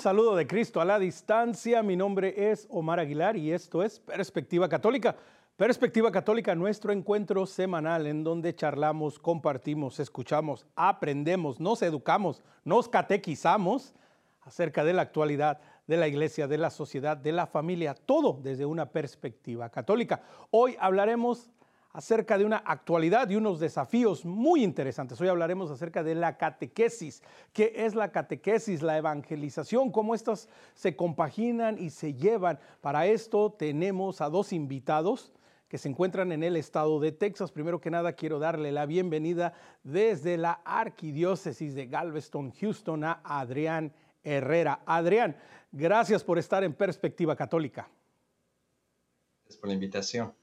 Saludo de Cristo a la distancia, mi nombre es Omar Aguilar y esto es Perspectiva Católica. Perspectiva Católica, nuestro encuentro semanal en donde charlamos, compartimos, escuchamos, aprendemos, nos educamos, nos catequizamos acerca de la actualidad de la iglesia, de la sociedad, de la familia, todo desde una perspectiva católica. Hoy hablaremos acerca de una actualidad y unos desafíos muy interesantes. Hoy hablaremos acerca de la catequesis. ¿Qué es la catequesis? La evangelización, cómo estas se compaginan y se llevan. Para esto tenemos a dos invitados que se encuentran en el estado de Texas. Primero que nada, quiero darle la bienvenida desde la arquidiócesis de Galveston, Houston, a Adrián Herrera. Adrián, gracias por estar en Perspectiva Católica. Gracias por la invitación.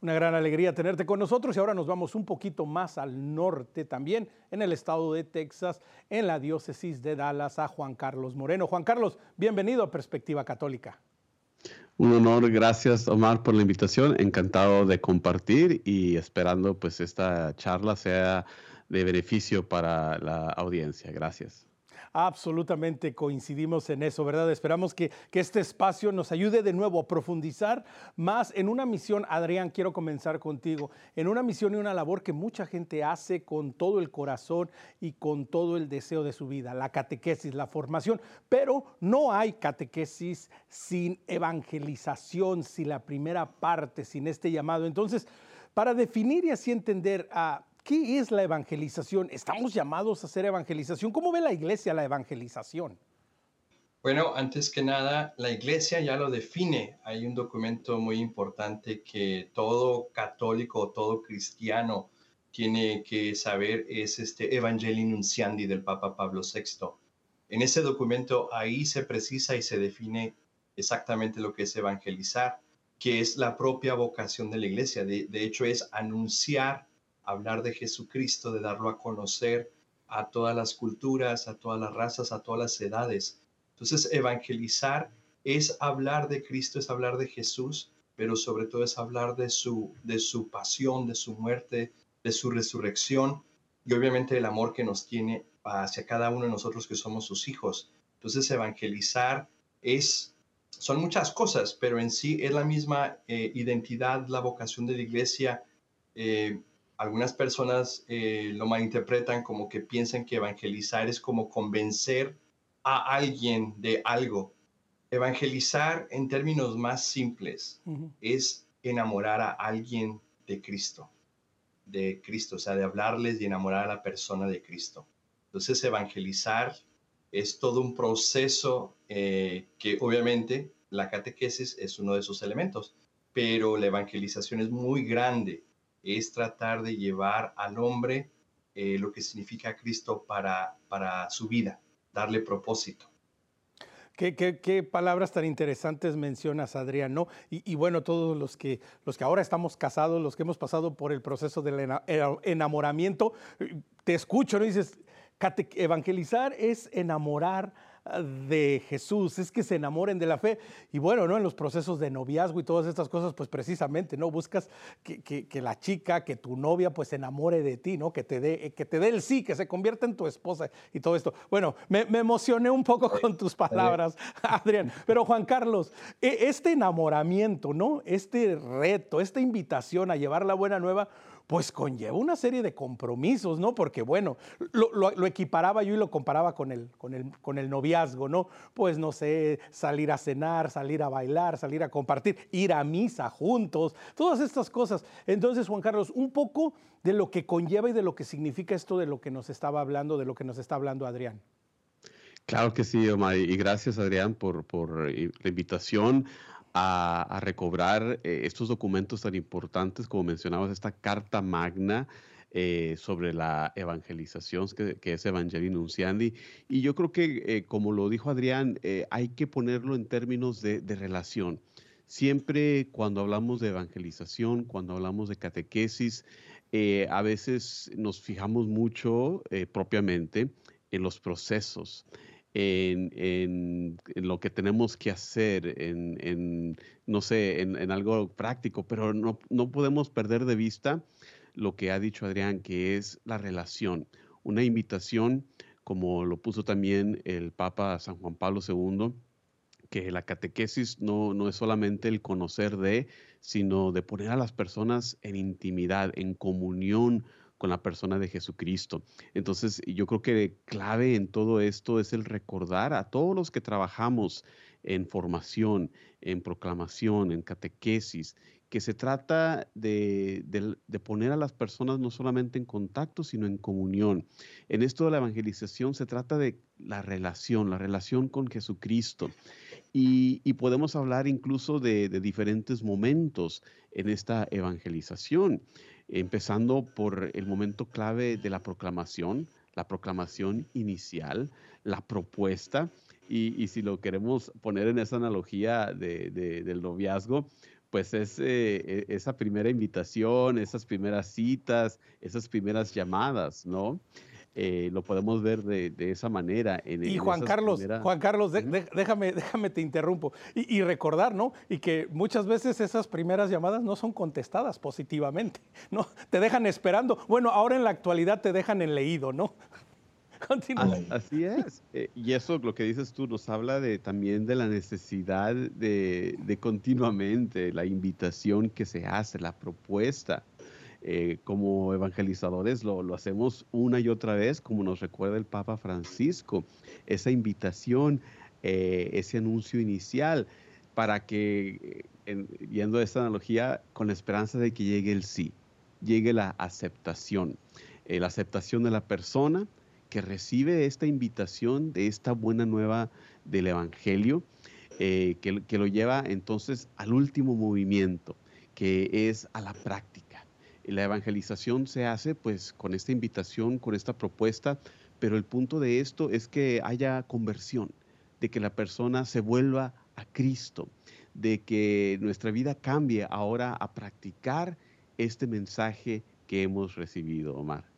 Una gran alegría tenerte con nosotros y ahora nos vamos un poquito más al norte también, en el estado de Texas, en la diócesis de Dallas, a Juan Carlos Moreno. Juan Carlos, bienvenido a Perspectiva Católica. Un honor, gracias Omar por la invitación, encantado de compartir y esperando pues esta charla sea de beneficio para la audiencia. Gracias. Absolutamente coincidimos en eso, ¿verdad? Esperamos que, este espacio nos ayude de nuevo a profundizar más en una misión, Adrián, quiero comenzar contigo, en una misión y una labor que mucha gente hace con todo el corazón y con todo el deseo de su vida, la catequesis, la formación, pero no hay catequesis sin evangelización, sin la primera parte, sin este llamado. Entonces, para definir y así entender a ¿Qué es la evangelización? ¿Estamos llamados a hacer evangelización? ¿Cómo ve la iglesia la evangelización? Bueno, antes que nada, la iglesia ya lo define. Hay un documento muy importante que todo católico, todo cristiano tiene que saber, es este Evangelii Nunciandi del Papa Pablo VI. En ese documento ahí se precisa y se define exactamente lo que es evangelizar, que es la propia vocación de la iglesia. De, de hecho, es anunciar hablar de Jesucristo, de darlo a conocer a todas las culturas, a todas las razas, a todas las edades. Entonces, evangelizar es hablar de Cristo, es hablar de Jesús, pero sobre todo es hablar de su, de su pasión, de su muerte, de su resurrección y obviamente el amor que nos tiene hacia cada uno de nosotros que somos sus hijos. Entonces, evangelizar es, son muchas cosas, pero en sí es la misma eh, identidad, la vocación de la iglesia. Eh, algunas personas eh, lo malinterpretan como que piensan que evangelizar es como convencer a alguien de algo. Evangelizar en términos más simples es enamorar a alguien de Cristo, de Cristo, o sea, de hablarles y enamorar a la persona de Cristo. Entonces, evangelizar es todo un proceso eh, que obviamente la catequesis es uno de sus elementos, pero la evangelización es muy grande es tratar de llevar al hombre eh, lo que significa Cristo para, para su vida, darle propósito. Qué, palabras tan interesantes mencionas, Adrián, ¿no? Y, bueno, todos los que, los que ahora estamos casados, los que hemos pasado por el proceso del enamoramiento, te escucho, ¿no? dices, evangelizar es enamorar de Jesús, es que se enamoren de la fe. Y bueno, ¿no? En los procesos de noviazgo y todas estas cosas, pues precisamente, ¿no? Buscas que, la chica, que tu novia, pues se enamore de ti, ¿no? Que te, dé, que te dé el sí, que se convierta en tu esposa y todo esto. Bueno, me, me emocioné un poco con tus palabras, Adrián. Pero Juan Carlos, e, este enamoramiento, ¿no? Este reto, esta invitación a llevar la buena nueva, pues conlleva una serie de compromisos, ¿no? Porque bueno, lo, equiparaba yo y lo comparaba con el, con, el, con el noviazgo, ¿no? Pues no sé, salir a cenar, salir a bailar, salir a compartir, ir a misa juntos, todas estas cosas. Entonces, Juan Carlos, un poco de lo que conlleva y de lo que significa esto de lo que nos estaba hablando, de lo que nos está hablando Adrián. Claro que sí, Omar, y gracias Adrián por, eh, la invitación a, recobrar eh, estos documentos tan importantes, como mencionabas, esta carta magna eh, sobre la evangelización, que, es Evangelii Nunciandi. Y yo creo que, eh, como lo dijo Adrián, hay que ponerlo en términos de, de, relación. Siempre cuando hablamos de evangelización, cuando hablamos de catequesis, a veces nos fijamos mucho propiamente en los procesos en, lo que tenemos que hacer, en, no sé, en, algo práctico, pero no, no podemos perder de vista lo que ha dicho Adrián, que es la relación, una invitación como lo puso también el Papa San Juan Pablo II, que la catequesis no, no es solamente el conocer de, sino de poner a las personas en intimidad, en comunión con la persona de Jesucristo. Entonces, yo creo que clave en todo esto es el recordar a todos los que trabajamos en formación, en proclamación, en catequesis, que se trata de, poner a las personas no solamente en contacto, sino en comunión. En esto de la evangelización se trata de la relación, la relación con Jesucristo. Y, podemos hablar incluso de, de, diferentes momentos en esta evangelización, empezando por el momento clave de la proclamación, la proclamación inicial, la propuesta. Y, si lo queremos poner en esa analogía del noviazgo, pues es eh, e, esa primera invitación, esas primeras citas, esas primeras llamadas, ¿no? Eh, lo podemos ver de, esa manera. y Juan Carlos, Juan Carlos, déjame, déjame te interrumpo. Y, recordar, ¿no? Y que muchas veces esas primeras llamadas no son contestadas positivamente, ¿no? Te dejan esperando. Bueno, ahora en la actualidad te dejan en leído, ¿no? Así es. Eh, y eso, lo que dices tú, nos habla de, también de la necesidad de, continuamente, la invitación que se hace, la propuesta. Eh, como evangelizadores lo, lo, hacemos una y otra vez, como nos recuerda el Papa Francisco, esa invitación, eh, ese anuncio inicial, para que, viendo esta analogía, con la esperanza de que llegue el sí, llegue la aceptación, la aceptación de la persona, que recibe esta invitación de esta buena nueva del Evangelio, eh, que, lo lleva entonces al último movimiento, que es a la práctica. La evangelización se hace pues con esta invitación, con esta propuesta, pero el punto de esto es que haya conversión, de que la persona se vuelva a Cristo, de que nuestra vida cambie ahora a practicar este mensaje que hemos recibido, Omar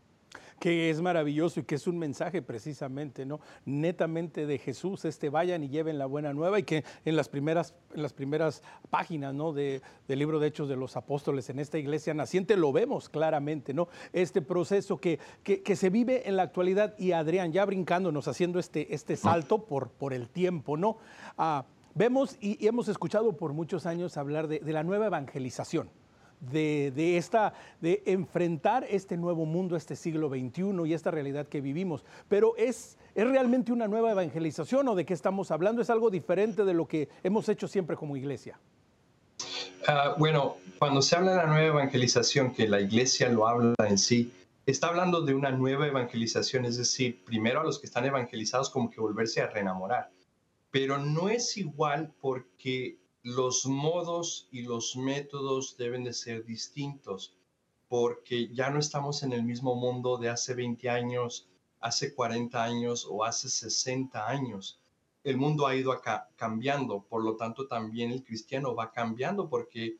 que es maravilloso y que es un mensaje precisamente, ¿no? Netamente de Jesús, este vayan y lleven la buena nueva y que en las primeras, en las primeras páginas, ¿no? De, del libro de Hechos de los Apóstoles en esta iglesia naciente lo vemos claramente, ¿no? Este proceso que, que, se vive en la actualidad y Adrián, ya brincándonos, haciendo este, este salto por, por el tiempo, ¿no? Ah, vemos y, hemos escuchado por muchos años hablar de, de la nueva evangelización de, esta, de enfrentar este nuevo mundo, este siglo XXI y esta realidad que vivimos. Pero es, es realmente una nueva evangelización o de qué estamos hablando? ¿Es algo diferente de lo que hemos hecho siempre como iglesia? Ah, bueno, cuando se habla de la nueva evangelización, que la iglesia lo habla en sí, está hablando de una nueva evangelización, es decir, primero a los que están evangelizados como que volverse a reenamorar. Pero no es igual porque los modos y los métodos deben de ser distintos porque ya no estamos en el mismo mundo de hace 20 años, hace 40 años o hace 60 años. El mundo ha ido acá cambiando, por lo tanto también el cristiano va cambiando porque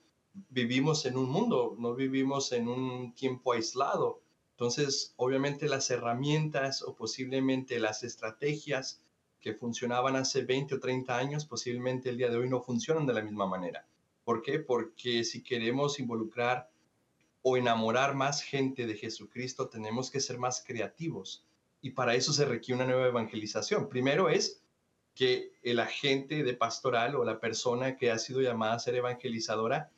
vivimos en un mundo, no vivimos en un tiempo aislado. Entonces, obviamente las herramientas o posiblemente las estrategias que funcionaban hace 20 o 30 años, posiblemente el día de hoy no funcionan de la misma manera. ¿Por qué? Porque si queremos involucrar o enamorar más gente de Jesucristo, tenemos que ser más creativos. Y para eso se requiere una nueva evangelización. Primero es que el agente de pastoral o la persona que ha sido llamada a ser evangelizadora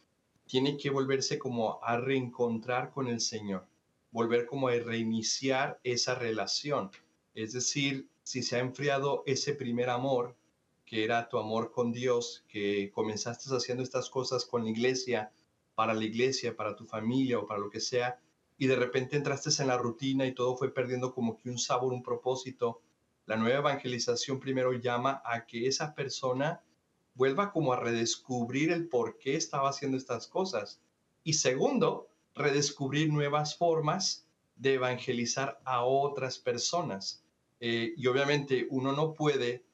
tiene que volverse como a reencontrar con el Señor, volver como a reiniciar esa relación. Es decir, si se ha enfriado ese primer amor, que era tu amor con Dios, que comenzaste haciendo estas cosas con la iglesia, para la iglesia, para tu familia o para lo que sea, y de repente entraste en la rutina y todo fue perdiendo como que un sabor, un propósito, la nueva evangelización primero llama a que esa persona vuelva como a redescubrir el por qué estaba haciendo estas cosas. Y segundo, redescubrir nuevas formas de evangelizar a otras personas. Eh, y obviamente uno no puede,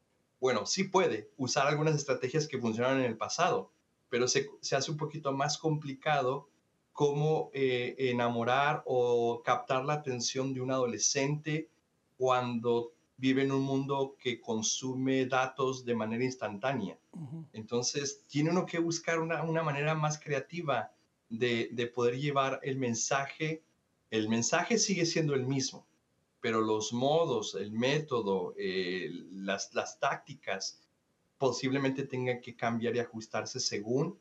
bueno, sí puede usar algunas estrategias que funcionaron en el pasado, pero se, hace un poquito más complicado cómo eh, enamorar o captar la atención de un adolescente cuando vive en un mundo que consume datos de manera instantánea. Entonces, tiene uno que buscar una, una manera más creativa de, de, poder llevar el mensaje. El mensaje sigue siendo el mismo, pero los modos, el método, eh, las, las tácticas posiblemente tengan que cambiar y ajustarse según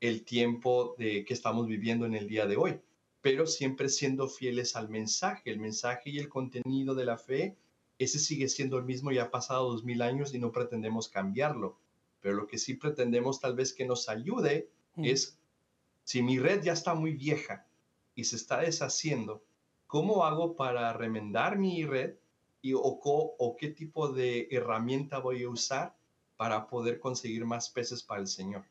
el tiempo de que estamos viviendo en el día de hoy, pero siempre siendo fieles al mensaje, el mensaje y el contenido de la fe, ese sigue siendo el mismo, ya ha pasado dos mil años y no pretendemos cambiarlo, pero lo que sí pretendemos tal vez que nos ayude mm. es, si mi red ya está muy vieja y se está deshaciendo, ¿cómo hago para remendar mi red? Y, o, qué tipo de herramienta voy a usar para poder conseguir más peces para el Señor.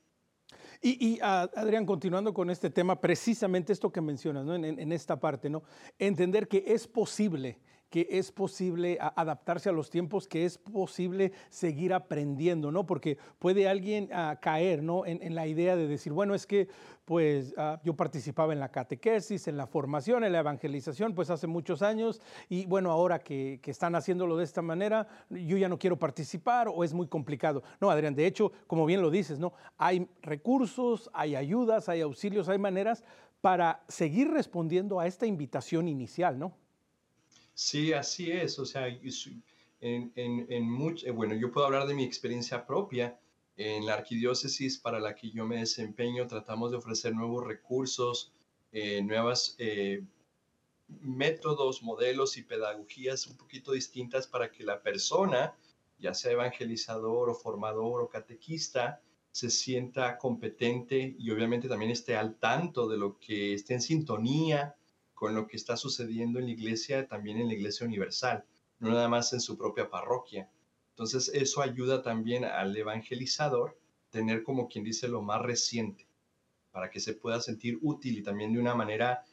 Y, ah, Adrián, continuando con este tema, precisamente esto que mencionas, ¿no? en, en, esta parte, ¿no? Entender que es posible que es posible adaptarse a los tiempos, que es posible seguir aprendiendo, ¿no? Porque puede alguien ah, caer, ¿no? En, la idea de decir, bueno, es que pues ah, yo participaba en la catequesis, en la formación, en la evangelización, pues hace muchos años, y bueno, ahora que, que están haciéndolo de esta manera, yo ya no quiero participar o es muy complicado. No, Adrián, de hecho, como bien lo dices, ¿no? Hay recursos, hay ayudas, hay auxilios, hay maneras para seguir respondiendo a esta invitación inicial, ¿no? Sí, así es. O sea, en, en, en mucho, eh, bueno, yo puedo hablar de mi experiencia propia. En la arquidiócesis para la que yo me desempeño, tratamos de ofrecer nuevos recursos, eh, nuevos eh, métodos, modelos y pedagogías un poquito distintas para que la persona, ya sea evangelizador o formador o catequista, se sienta competente y obviamente también esté al tanto de lo que esté en sintonía con lo que está sucediendo en la iglesia, también en la iglesia universal, no nada más en su propia parroquia. Entonces eso ayuda también al evangelizador tener como quien dice lo más reciente, para que se pueda sentir útil y también de una manera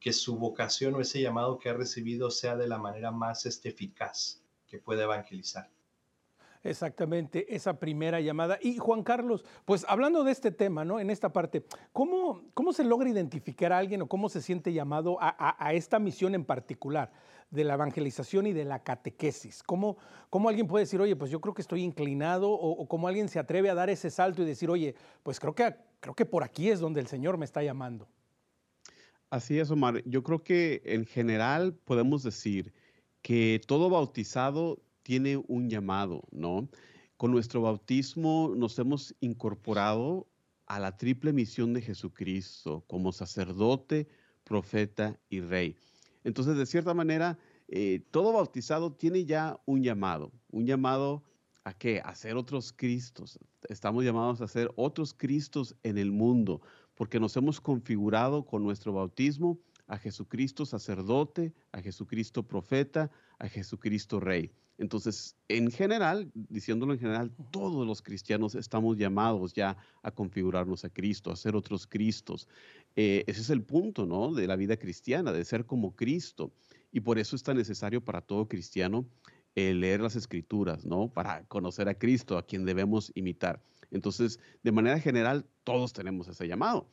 que su vocación o ese llamado que ha recibido sea de la manera más este, eficaz que pueda evangelizar. Exactamente, esa primera llamada. Y Juan Carlos, pues hablando de este tema, ¿no? En esta parte, ¿cómo, cómo se logra identificar a alguien o cómo se siente llamado a, esta misión en particular de la evangelización y de la catequesis? ¿Cómo, ¿Cómo, alguien puede decir, oye, pues yo creo que estoy inclinado o, o, cómo alguien se atreve a dar ese salto y decir, oye, pues creo que, creo que por aquí es donde el Señor me está llamando? Así es, Omar. Yo creo que en general podemos decir que todo bautizado tiene un llamado, ¿no? Con nuestro bautismo nos hemos incorporado a la triple misión de Jesucristo como sacerdote, profeta y rey. Entonces, de cierta manera, eh, todo bautizado tiene ya un llamado, un llamado a qué? A ser otros Cristos. Estamos llamados a ser otros Cristos en el mundo, porque nos hemos configurado con nuestro bautismo a Jesucristo sacerdote, a Jesucristo profeta, a Jesucristo rey. Entonces, en general, diciéndolo en general, todos los cristianos estamos llamados ya a configurarnos a Cristo, a ser otros Cristos. Eh, ese es el punto, ¿no? De la vida cristiana, de ser como Cristo. Y por eso es tan necesario para todo cristiano eh, leer las escrituras, ¿no? Para conocer a Cristo, a quien debemos imitar. Entonces, de manera general, todos tenemos ese llamado.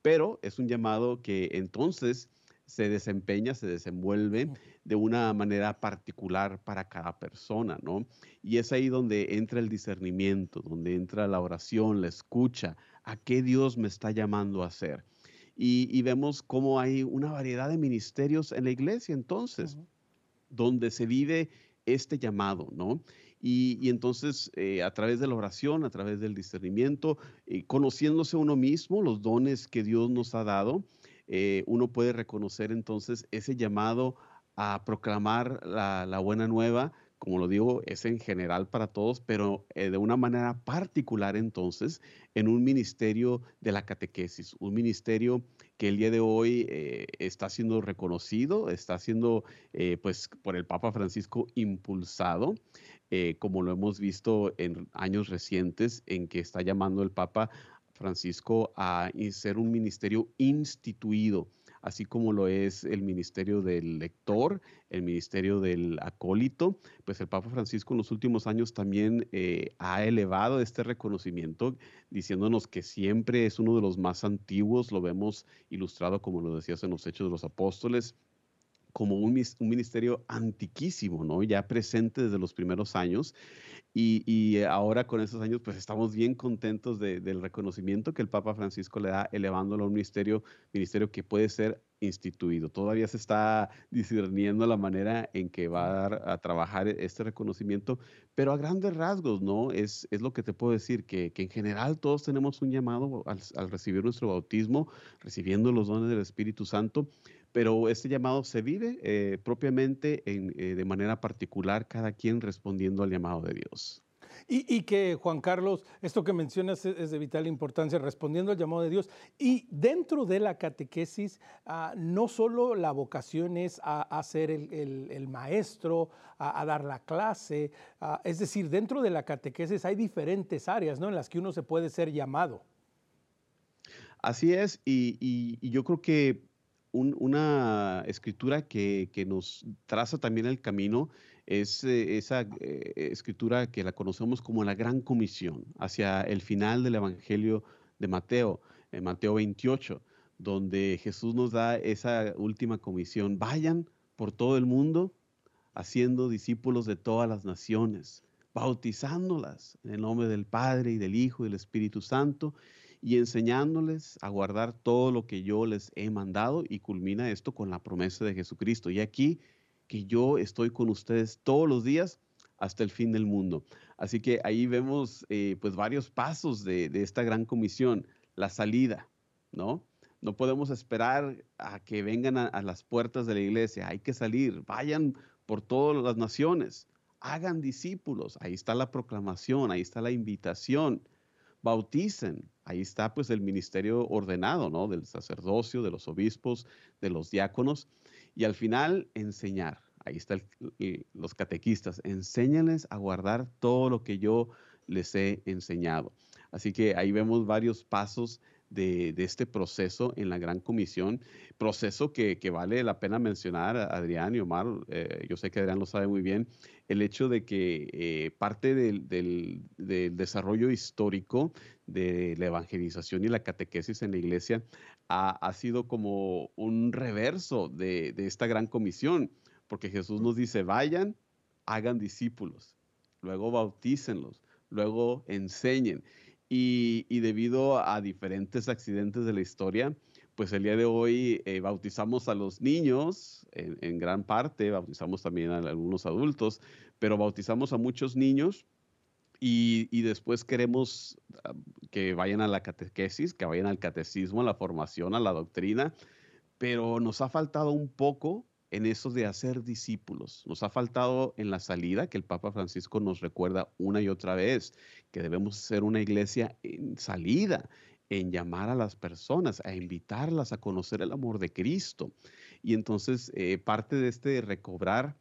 Pero es un llamado que entonces se desempeña, se desenvuelve de una manera particular para cada persona, ¿no? Y es ahí donde entra el discernimiento, donde entra la oración, la escucha, a qué Dios me está llamando a hacer. Y, vemos cómo hay una variedad de ministerios en la iglesia entonces, donde se vive este llamado, ¿no? Y, entonces, eh, a través de la oración, a través del discernimiento, eh, conociéndose uno mismo, los dones que Dios nos ha dado, eh, uno puede reconocer entonces ese llamado a proclamar la, buena nueva, como lo digo, es en general para todos, pero eh, de una manera particular entonces en un ministerio de la catequesis, un ministerio que el día de hoy eh, está siendo reconocido, está siendo pues por el Papa Francisco impulsado, como lo hemos visto en años recientes en que está llamando el Papa Francisco a ser un ministerio instituido, así como lo es el ministerio del lector, el ministerio del acólito, pues el Papa Francisco en los últimos años también eh, ha elevado este reconocimiento, diciéndonos que siempre es uno de los más antiguos, lo vemos ilustrado, como lo decías en los Hechos de los Apóstoles, como un, ministerio antiquísimo, ¿no? Ya presente desde los primeros años. Y, ahora con esos años, pues estamos bien contentos del reconocimiento que el Papa Francisco le da, elevándolo a un ministerio, ministerio que puede ser instituido. Todavía se está discerniendo la manera en que va a, trabajar este reconocimiento, pero a grandes rasgos, ¿no? Es, es lo que te puedo decir, que, en general todos tenemos un llamado al, recibir nuestro bautismo, recibiendo los dones del Espíritu Santo, pero este llamado se vive eh, propiamente en, eh, de manera particular, cada quien respondiendo al llamado de Dios. Y, que, Juan Carlos, esto que mencionas es, de vital importancia, respondiendo al llamado de Dios. Y dentro de la catequesis, ah, no solo la vocación es a, ser el, maestro, a, dar la clase, ah, es decir, dentro de la catequesis hay diferentes áreas ¿no? en las que uno se puede ser llamado. Así es, y, yo creo que una escritura que, que, nos traza también el camino es eh, esa eh, escritura que la conocemos como la Gran Comisión, hacia el final del Evangelio de Mateo, en Mateo 28, donde Jesús nos da esa última comisión, vayan por todo el mundo haciendo discípulos de todas las naciones, bautizándolas en el nombre del Padre y del Hijo y del Espíritu Santo y enseñándoles a guardar todo lo que yo les he mandado y culmina esto con la promesa de Jesucristo. Y aquí que yo estoy con ustedes todos los días hasta el fin del mundo. Así que ahí vemos eh, pues varios pasos de, esta gran comisión, la salida, ¿no? No podemos esperar a que vengan a, las puertas de la iglesia, hay que salir, vayan por todas las naciones, hagan discípulos, ahí está la proclamación, ahí está la invitación, bauticen, ahí está pues el ministerio ordenado, ¿no? Del sacerdocio, de los obispos, de los diáconos y al final, enseñar. Ahí están los catequistas. Enséñales a guardar todo lo que yo les he enseñado. Así que ahí vemos varios pasos de, este proceso en la Gran Comisión, proceso que, vale la pena mencionar, Adrián y Omar, eh, yo sé que Adrián lo sabe muy bien, el hecho de que eh, parte del, desarrollo histórico de la evangelización y la catequesis en la iglesia ha, sido como un reverso de, esta gran comisión, porque Jesús nos dice, vayan, hagan discípulos, luego bautícenlos, luego enseñen. Y, debido a diferentes accidentes de la historia, pues el día de hoy eh, bautizamos a los niños, en, gran parte, bautizamos también a algunos adultos, pero bautizamos a muchos niños y, después queremos ah, que vayan a la catequesis, que vayan al catecismo, a la formación, a la doctrina, pero nos ha faltado un poco en eso de hacer discípulos. Nos ha faltado en la salida, que el Papa Francisco nos recuerda una y otra vez, que debemos ser una iglesia en salida, en llamar a las personas, a invitarlas a conocer el amor de Cristo. Y entonces eh, parte de este recobrar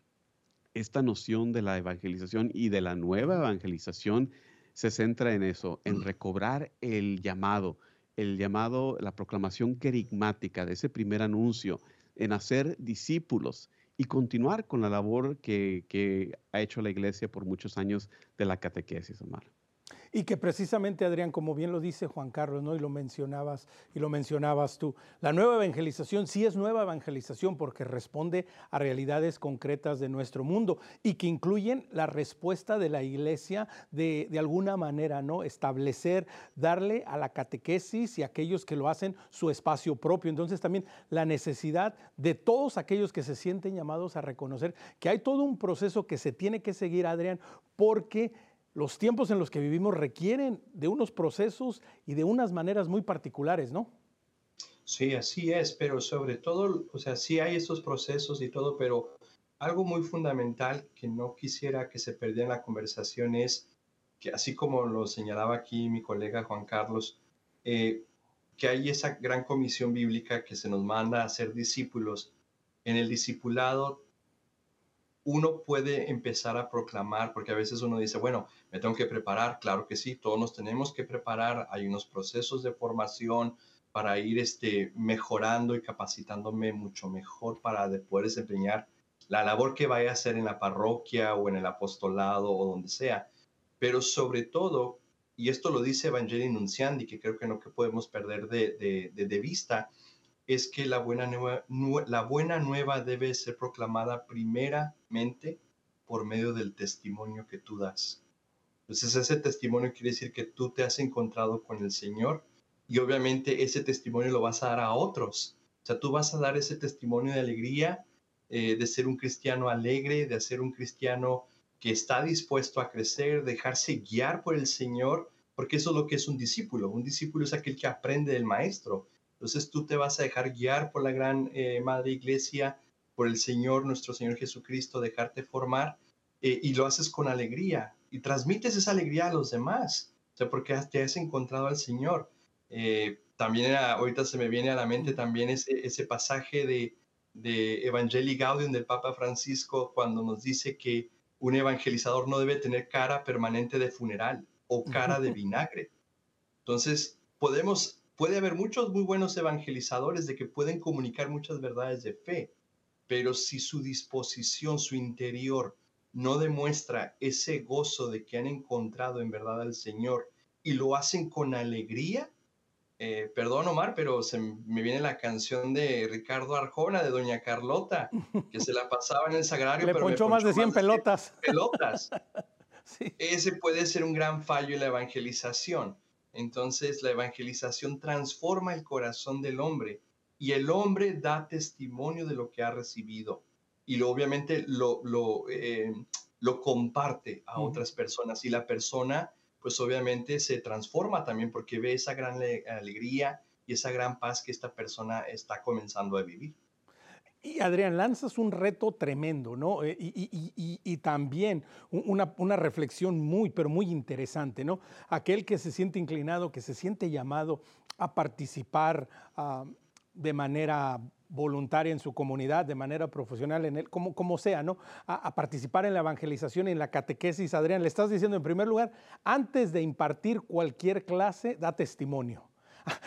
esta noción de la evangelización y de la nueva evangelización se centra en eso, en recobrar el llamado, el llamado, la proclamación querigmática de ese primer anuncio, en hacer discípulos y continuar con la labor que, ha hecho la iglesia por muchos años de la catequesis, Omar. Y que precisamente, Adrián, como bien lo dice Juan Carlos, ¿no? Y lo mencionabas, y lo mencionabas tú, la nueva evangelización sí es nueva evangelización porque responde a realidades concretas de nuestro mundo y que incluyen la respuesta de la iglesia de, de alguna manera, ¿no? Establecer, darle a la catequesis y a aquellos que lo hacen su espacio propio. Entonces también la necesidad de todos aquellos que se sienten llamados a reconocer que hay todo un proceso que se tiene que seguir, Adrián, porque los tiempos en los que vivimos requieren de unos procesos y de unas maneras muy particulares, ¿no? Sí, así es, pero sobre todo, o sea, sí hay esos procesos y todo, pero algo muy fundamental que no quisiera que se perdiera en la conversación es que, así como lo señalaba aquí mi colega Juan Carlos, eh, que hay esa gran comisión bíblica que se nos manda a ser discípulos. En el discipulado uno puede empezar a proclamar, porque a veces uno dice, bueno, me tengo que preparar, claro que sí, todos nos tenemos que preparar, hay unos procesos de formación para ir este, mejorando y capacitándome mucho mejor para poder desempeñar la labor que vaya a hacer en la parroquia o en el apostolado o donde sea. Pero sobre todo, y esto lo dice Evangelii Nunciandi, que creo que no que podemos perder de, de, de vista, es que la buena, nueva, la buena nueva debe ser proclamada primeramente por medio del testimonio que tú das. Entonces ese testimonio quiere decir que tú te has encontrado con el Señor y obviamente ese testimonio lo vas a dar a otros. O sea, tú vas a dar ese testimonio de alegría, eh, de ser un cristiano alegre, de ser un cristiano que está dispuesto a crecer, dejarse guiar por el Señor, porque eso es lo que es un discípulo. Un discípulo es aquel que aprende del maestro. Entonces tú te vas a dejar guiar por la gran eh, Madre Iglesia, por el Señor, nuestro Señor Jesucristo, dejarte formar eh, y lo haces con alegría y transmites esa alegría a los demás, o sea, porque te has encontrado al Señor. Eh, también ahorita se me viene a la mente también ese, ese pasaje de, de Evangelii Gaudium del Papa Francisco cuando nos dice que un evangelizador no debe tener cara permanente de funeral o cara de vinagre. Entonces, podemos, puede haber muchos muy buenos evangelizadores de que pueden comunicar muchas verdades de fe, pero si su disposición, su interior, no demuestra ese gozo de que han encontrado en verdad al Señor y lo hacen con alegría, eh, perdón Omar, pero se me viene la canción de Ricardo Arjona, de Doña Carlota, que se la pasaba en el sagrario. Le pero ponchó, más de 100 pelotas. pelotas. Ese puede ser un gran fallo en la evangelización. Entonces la evangelización transforma el corazón del hombre y el hombre da testimonio de lo que ha recibido y lo, obviamente lo, lo, eh, lo comparte a otras personas y la persona pues obviamente se transforma también porque ve esa gran alegría y esa gran paz que esta persona está comenzando a vivir. Y Adrián, lanzas un reto tremendo, ¿no? Eh, y, también una, reflexión muy, pero muy interesante, ¿no? Aquel que se siente inclinado, que se siente llamado a participar uh, de manera voluntaria en su comunidad, de manera profesional, en él, como, como sea, ¿no? A, participar en la evangelización en la catequesis. Adrián, le estás diciendo en primer lugar, antes de impartir cualquier clase, da testimonio.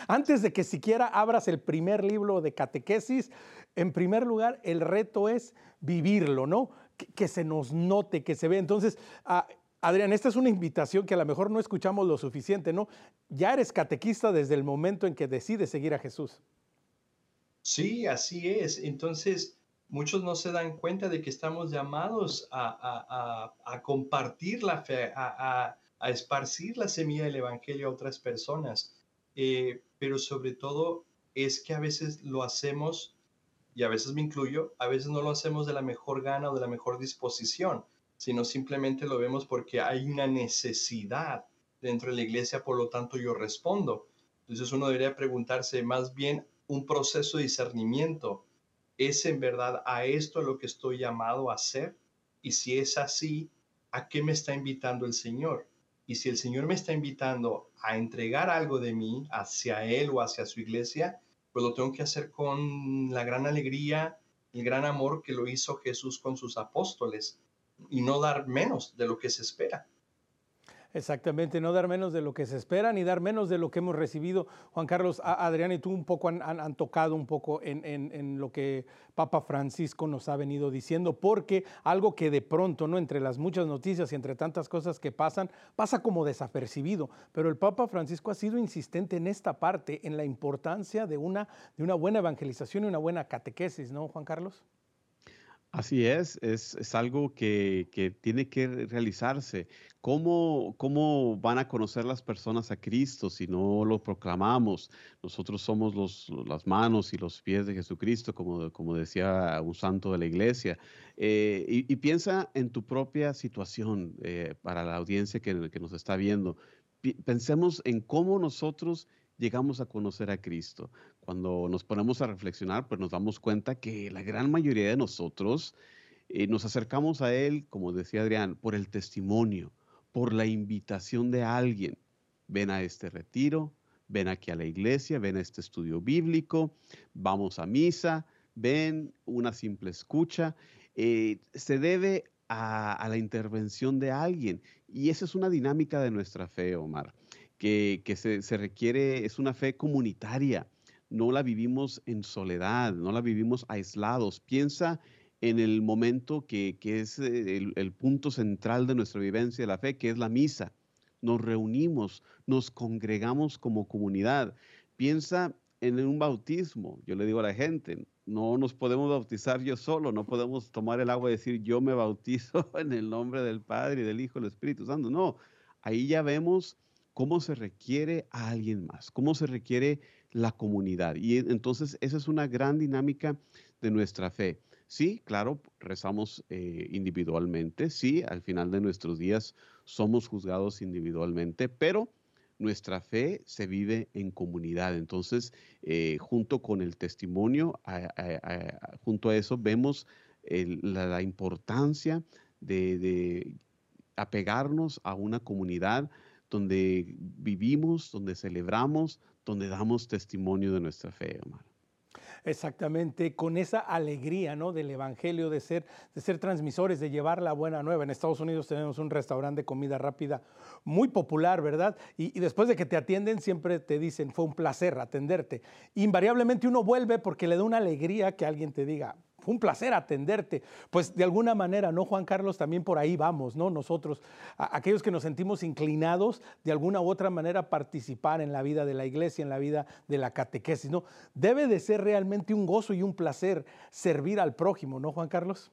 Antes de que siquiera abras el primer libro de catequesis, en primer lugar, el reto es vivirlo, ¿no? Que, se nos note, que se ve. Entonces, ah, Adrián, esta es una invitación que a lo mejor no escuchamos lo suficiente, ¿no? Ya eres catequista desde el momento en que decides seguir a Jesús. Sí, así es. Entonces, muchos no se dan cuenta de que estamos llamados a, compartir la fe, a, esparcir la semilla del Evangelio a otras personas. Eh, pero sobre todo es que a veces lo hacemos, y a veces me incluyo, a veces no lo hacemos de la mejor gana o de la mejor disposición, sino simplemente lo vemos porque hay una necesidad dentro de la iglesia, por lo tanto yo respondo. Entonces uno debería preguntarse más bien un proceso de discernimiento. ¿Es en verdad a esto lo que estoy llamado a hacer? Y si es así, ¿a qué me está invitando el Señor? Y si el Señor me está invitando a entregar algo de mí hacia Él o hacia su iglesia, pues lo tengo que hacer con la gran alegría, el gran amor que lo hizo Jesús con sus apóstoles y no dar menos de lo que se espera. Exactamente, no dar menos de lo que se espera ni dar menos de lo que hemos recibido. Juan Carlos, Adrián y tú un poco han, tocado un poco en, lo que Papa Francisco nos ha venido diciendo, porque algo que de pronto, ¿no? entre las muchas noticias y entre tantas cosas que pasan, pasa como desapercibido. Pero el Papa Francisco ha sido insistente en esta parte, en la importancia de una, de una buena evangelización y una buena catequesis, ¿no, Juan Carlos? Así es, es, algo que, que, tiene que realizarse. ¿Cómo, ¿Cómo van a conocer las personas a Cristo si no lo proclamamos? Nosotros somos los, las manos y los pies de Jesucristo, como, como decía un santo de la iglesia. Eh, y, piensa en tu propia situación eh, para la audiencia que, que nos está viendo. Pensemos en cómo nosotros llegamos a conocer a Cristo. Cuando nos ponemos a reflexionar, pues nos damos cuenta que la gran mayoría de nosotros eh, nos acercamos a Él, como decía Adrián, por el testimonio, por la invitación de alguien. Ven a este retiro, ven aquí a la iglesia, ven a este estudio bíblico, vamos a misa, ven una simple escucha. Eh, se debe a, la intervención de alguien. Y esa es una dinámica de nuestra fe, Omar que, se, requiere, es una fe comunitaria. No la vivimos en soledad, no la vivimos aislados. Piensa en el momento que, es el, el, punto central de nuestra vivencia de la fe, que es la misa. Nos reunimos, nos congregamos como comunidad. Piensa en un bautismo. Yo le digo a la gente, no nos podemos bautizar yo solo, no podemos tomar el agua y decir yo me bautizo en el nombre del Padre y del Hijo y del Espíritu Santo. No, ahí ya vemos cómo se requiere a alguien más, cómo se requiere la comunidad. Y entonces esa es una gran dinámica de nuestra fe. Sí, claro, rezamos eh, individualmente, sí, al final de nuestros días somos juzgados individualmente, pero nuestra fe se vive en comunidad. Entonces, eh, junto con el testimonio, junto a eso vemos la, importancia de, apegarnos a una comunidad donde vivimos, donde celebramos, donde damos testimonio de nuestra fe, Omar. Exactamente, con esa alegría ¿no? del Evangelio, de ser, de ser transmisores, de llevar la buena nueva. En Estados Unidos tenemos un restaurante de comida rápida muy popular, ¿verdad? Y, y, después de que te atienden, siempre te dicen, fue un placer atenderte. Invariablemente uno vuelve porque le da una alegría que alguien te diga, fue un placer atenderte. Pues de alguna manera, ¿no, Juan Carlos? También por ahí vamos, ¿no? Nosotros, aquellos que nos sentimos inclinados de alguna u otra manera a participar en la vida de la iglesia, en la vida de la catequesis, ¿no? Debe de ser realmente un gozo y un placer servir al prójimo, ¿no, Juan Carlos?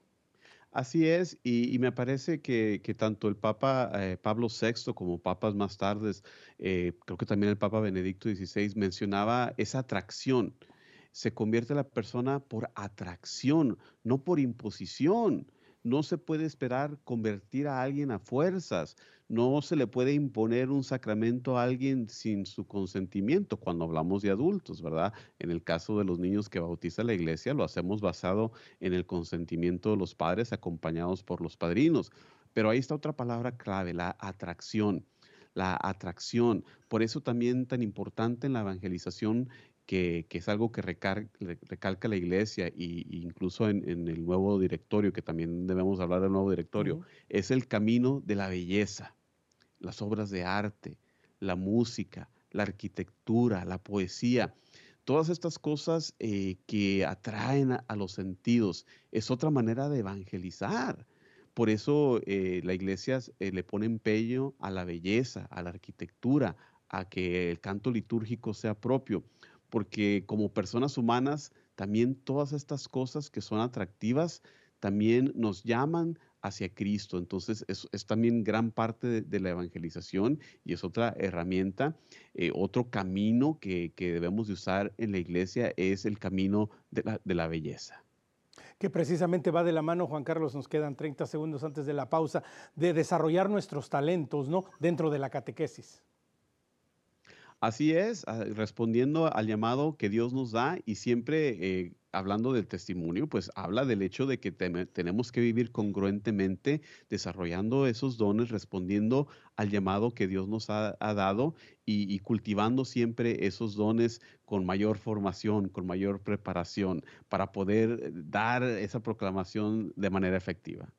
Así es, y, me parece que, tanto el Papa eh, Pablo VI como papas más tardes, eh, creo que también el Papa Benedicto XVI mencionaba esa atracción se convierte la persona por atracción, no por imposición. No se puede esperar convertir a alguien a fuerzas. No se le puede imponer un sacramento a alguien sin su consentimiento cuando hablamos de adultos, ¿verdad? En el caso de los niños que bautiza la iglesia, lo hacemos basado en el consentimiento de los padres acompañados por los padrinos. Pero ahí está otra palabra clave, la atracción la atracción. Por eso también tan importante en la evangelización que, es algo que recalca la iglesia e incluso en, el nuevo directorio, que también debemos hablar del nuevo directorio, es el camino de la belleza, las obras de arte, la música, la arquitectura, la poesía. Todas estas cosas eh, que atraen a, los sentidos es otra manera de evangelizar. Por eso eh, la iglesia eh, le pone empeño a la belleza, a la arquitectura, a que el canto litúrgico sea propio porque como personas humanas, también todas estas cosas que son atractivas, también nos llaman hacia Cristo. Entonces es, también gran parte de, la evangelización y es otra herramienta, eh, otro camino que, debemos de usar en la iglesia es el camino de la, de la belleza que precisamente va de la mano, Juan Carlos, nos quedan 30 segundos antes de la pausa, de desarrollar nuestros talentos ¿no? dentro de la catequesis. Así es, ah, respondiendo al llamado que Dios nos da y siempre eh, hablando del testimonio, pues habla del hecho de que tenemos que vivir congruentemente, desarrollando esos dones, respondiendo al llamado que Dios nos ha, dado y, cultivando siempre esos dones con mayor formación, con mayor preparación, para poder eh, dar esa proclamación de manera efectiva.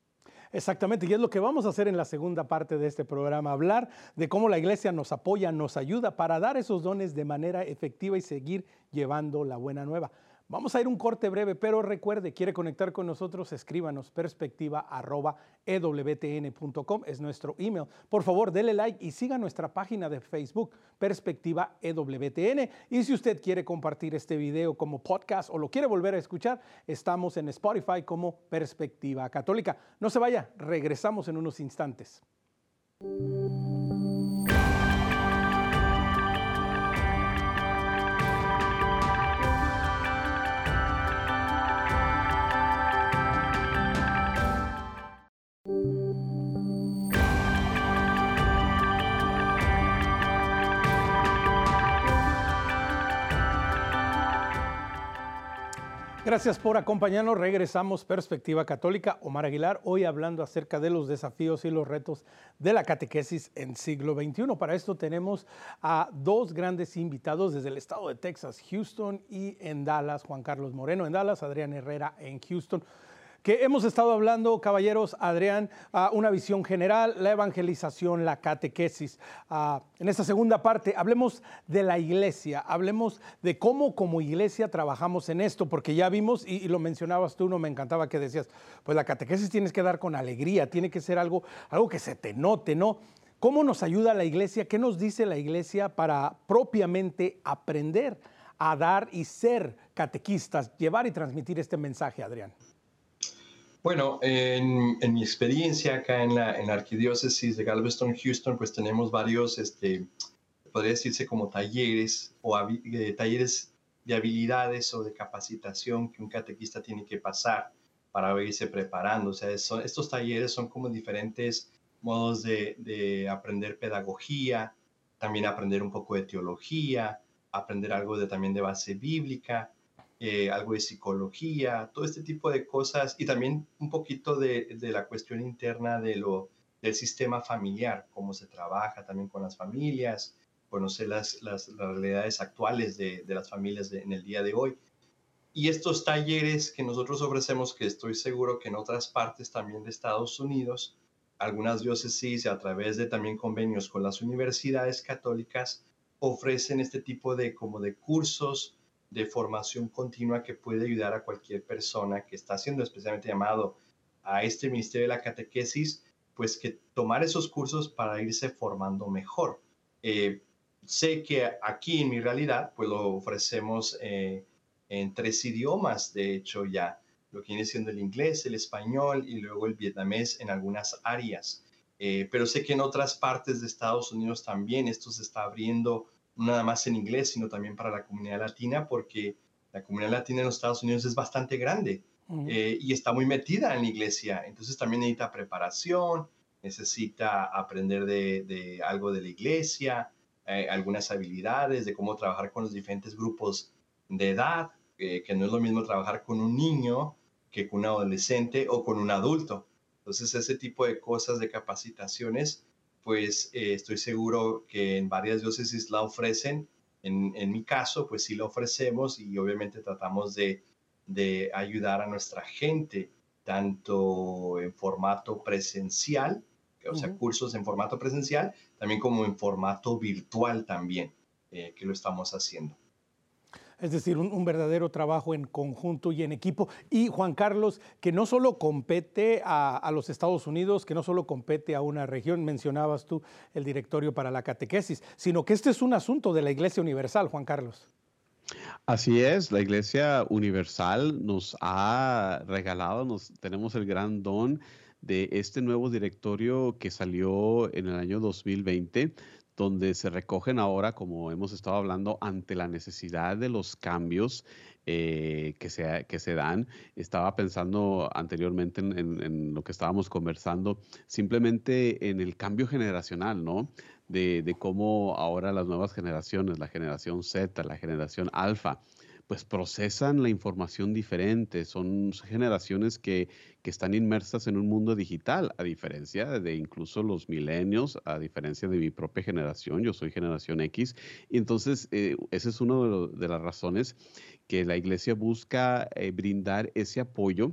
Exactamente, y es lo que vamos a hacer en la segunda parte de este programa, hablar de cómo la iglesia nos apoya, nos ayuda para dar esos dones de manera efectiva y seguir llevando la buena nueva. Vamos a ir un corte breve, pero recuerde, quiere conectar con nosotros, escríbanos perspectiva.ewtn.com, es nuestro email. Por favor, dele like y siga nuestra página de Facebook, Perspectiva EWTN. Y si usted quiere compartir este video como podcast o lo quiere volver a escuchar, estamos en Spotify como Perspectiva Católica. No se vaya, regresamos en unos instantes. Gracias por acompañarnos. Regresamos Perspectiva Católica. Omar Aguilar, hoy hablando acerca de los desafíos y los retos de la catequesis en siglo XXI. Para esto tenemos a dos grandes invitados desde el estado de Texas, Houston y en Dallas, Juan Carlos Moreno en Dallas, Adrián Herrera en Houston que hemos estado hablando, caballeros, Adrián, una visión general, la evangelización, la catequesis. en esta segunda parte, hablemos de la iglesia, hablemos de cómo como iglesia trabajamos en esto, porque ya vimos, y, lo mencionabas tú, no me encantaba que decías, pues la catequesis tienes que dar con alegría, tiene que ser algo, algo que se te note, ¿no? ¿Cómo nos ayuda la iglesia? ¿Qué nos dice la iglesia para propiamente aprender a dar y ser catequistas, llevar y transmitir este mensaje, Adrián? Bueno, en, mi experiencia acá en la, arquidiócesis de Galveston, Houston, pues tenemos varios este, podría decirse como talleres o eh, talleres de habilidades o de capacitación que un catequista tiene que pasar para irse preparando. O sea, estos talleres son como diferentes modos de, aprender pedagogía, también aprender un poco de teología, aprender algo de, también de base bíblica, eh, algo de psicología, todo este tipo de cosas y también un poquito de, la cuestión interna de lo, del sistema familiar, cómo se trabaja también con las familias, conocer las, realidades actuales de, de las familias en el día de hoy. Y estos talleres que nosotros ofrecemos, que estoy seguro que en otras partes también de Estados Unidos, algunas diócesis a través de también convenios con las universidades católicas ofrecen este tipo de como de cursos de formación continua que puede ayudar a cualquier persona que está siendo especialmente llamado a este ministerio de la catequesis, pues que tomar esos cursos para irse formando mejor. Eh, sé que aquí en mi realidad, pues lo ofrecemos eh, en tres idiomas, de hecho ya lo que viene siendo el inglés, el español y luego el vietnamés en algunas áreas. Eh, pero sé que en otras partes de Estados Unidos también esto se está abriendo no nada más en inglés, sino también para la comunidad latina, porque la comunidad latina en los Estados Unidos es bastante grande eh, y está muy metida en la iglesia. Entonces también necesita preparación, necesita aprender de, algo de la iglesia, eh, algunas habilidades de cómo trabajar con los diferentes grupos de edad, que no es lo mismo trabajar con un niño que con un adolescente o con un adulto. Entonces, ese tipo de cosas, de capacitaciones, pues eh, estoy seguro que en varias diócesis la ofrecen. En, en, mi caso, pues sí la ofrecemos y obviamente tratamos de, de ayudar a nuestra gente, tanto en formato presencial, o sea, cursos en formato presencial, también como en formato virtual también, eh, que lo estamos haciendo es decir, un, verdadero trabajo en conjunto y en equipo. Y Juan Carlos, que no solo compete a, los Estados Unidos, que no solo compete a una región, mencionabas tú el directorio para la catequesis, sino que este es un asunto de la Iglesia Universal, Juan Carlos. Así es, la Iglesia Universal nos ha regalado, nos, tenemos el gran don de este nuevo directorio que salió en el año 2020 donde se recogen ahora, como hemos estado hablando, ante la necesidad de los cambios eh, que, se, que se dan. Estaba pensando anteriormente en, lo que estábamos conversando, simplemente en el cambio generacional, ¿no? De, de cómo ahora las nuevas generaciones, la generación Z, la generación alfa, pues procesan la información diferente, son generaciones que, están inmersas en un mundo digital, a diferencia de incluso los milenios, a diferencia de mi propia generación, yo soy generación X, y entonces eh, esa es una de, las razones que la iglesia busca eh, brindar ese apoyo